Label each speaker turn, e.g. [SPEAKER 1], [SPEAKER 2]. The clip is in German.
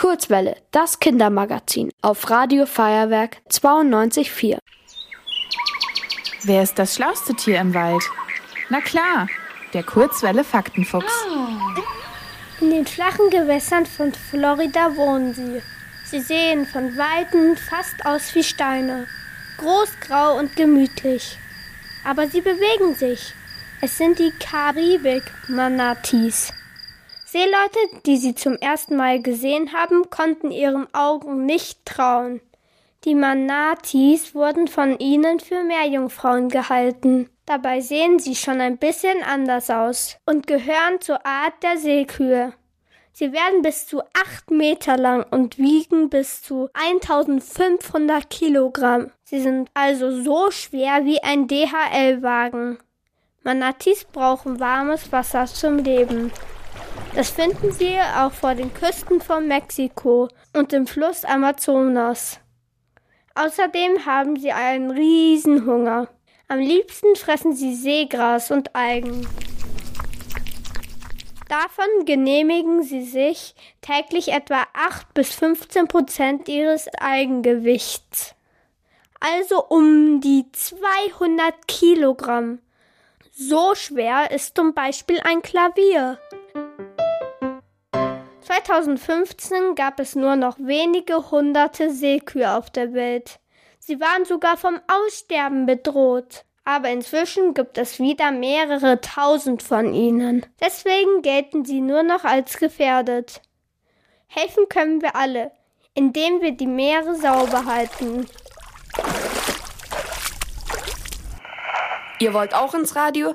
[SPEAKER 1] Kurzwelle, das Kindermagazin auf Radio Feuerwerk 92.4.
[SPEAKER 2] Wer ist das schlauste Tier im Wald? Na klar, der Kurzwelle Faktenfuchs.
[SPEAKER 3] In den flachen Gewässern von Florida wohnen sie. Sie sehen von Weitem fast aus wie Steine. Groß, grau und gemütlich. Aber sie bewegen sich. Es sind die Karibik-Manatis. Seeleute, die sie zum ersten Mal gesehen haben, konnten ihren Augen nicht trauen. Die Manatis wurden von ihnen für Meerjungfrauen gehalten. Dabei sehen sie schon ein bisschen anders aus und gehören zur Art der Seekühe. Sie werden bis zu acht Meter lang und wiegen bis zu 1500 Kilogramm. Sie sind also so schwer wie ein DHL-Wagen. Manatis brauchen warmes Wasser zum Leben. Das finden Sie auch vor den Küsten von Mexiko und im Fluss Amazonas. Außerdem haben sie einen Riesenhunger. Am liebsten fressen sie Seegras und Algen. Davon genehmigen sie sich täglich etwa 8 bis 15 Prozent ihres Eigengewichts. Also um die 200 Kilogramm. So schwer ist zum Beispiel ein Klavier. 2015 gab es nur noch wenige hunderte Seekühe auf der Welt. Sie waren sogar vom Aussterben bedroht. Aber inzwischen gibt es wieder mehrere tausend von ihnen. Deswegen gelten sie nur noch als gefährdet. Helfen können wir alle, indem wir die Meere sauber halten.
[SPEAKER 1] Ihr wollt auch ins Radio?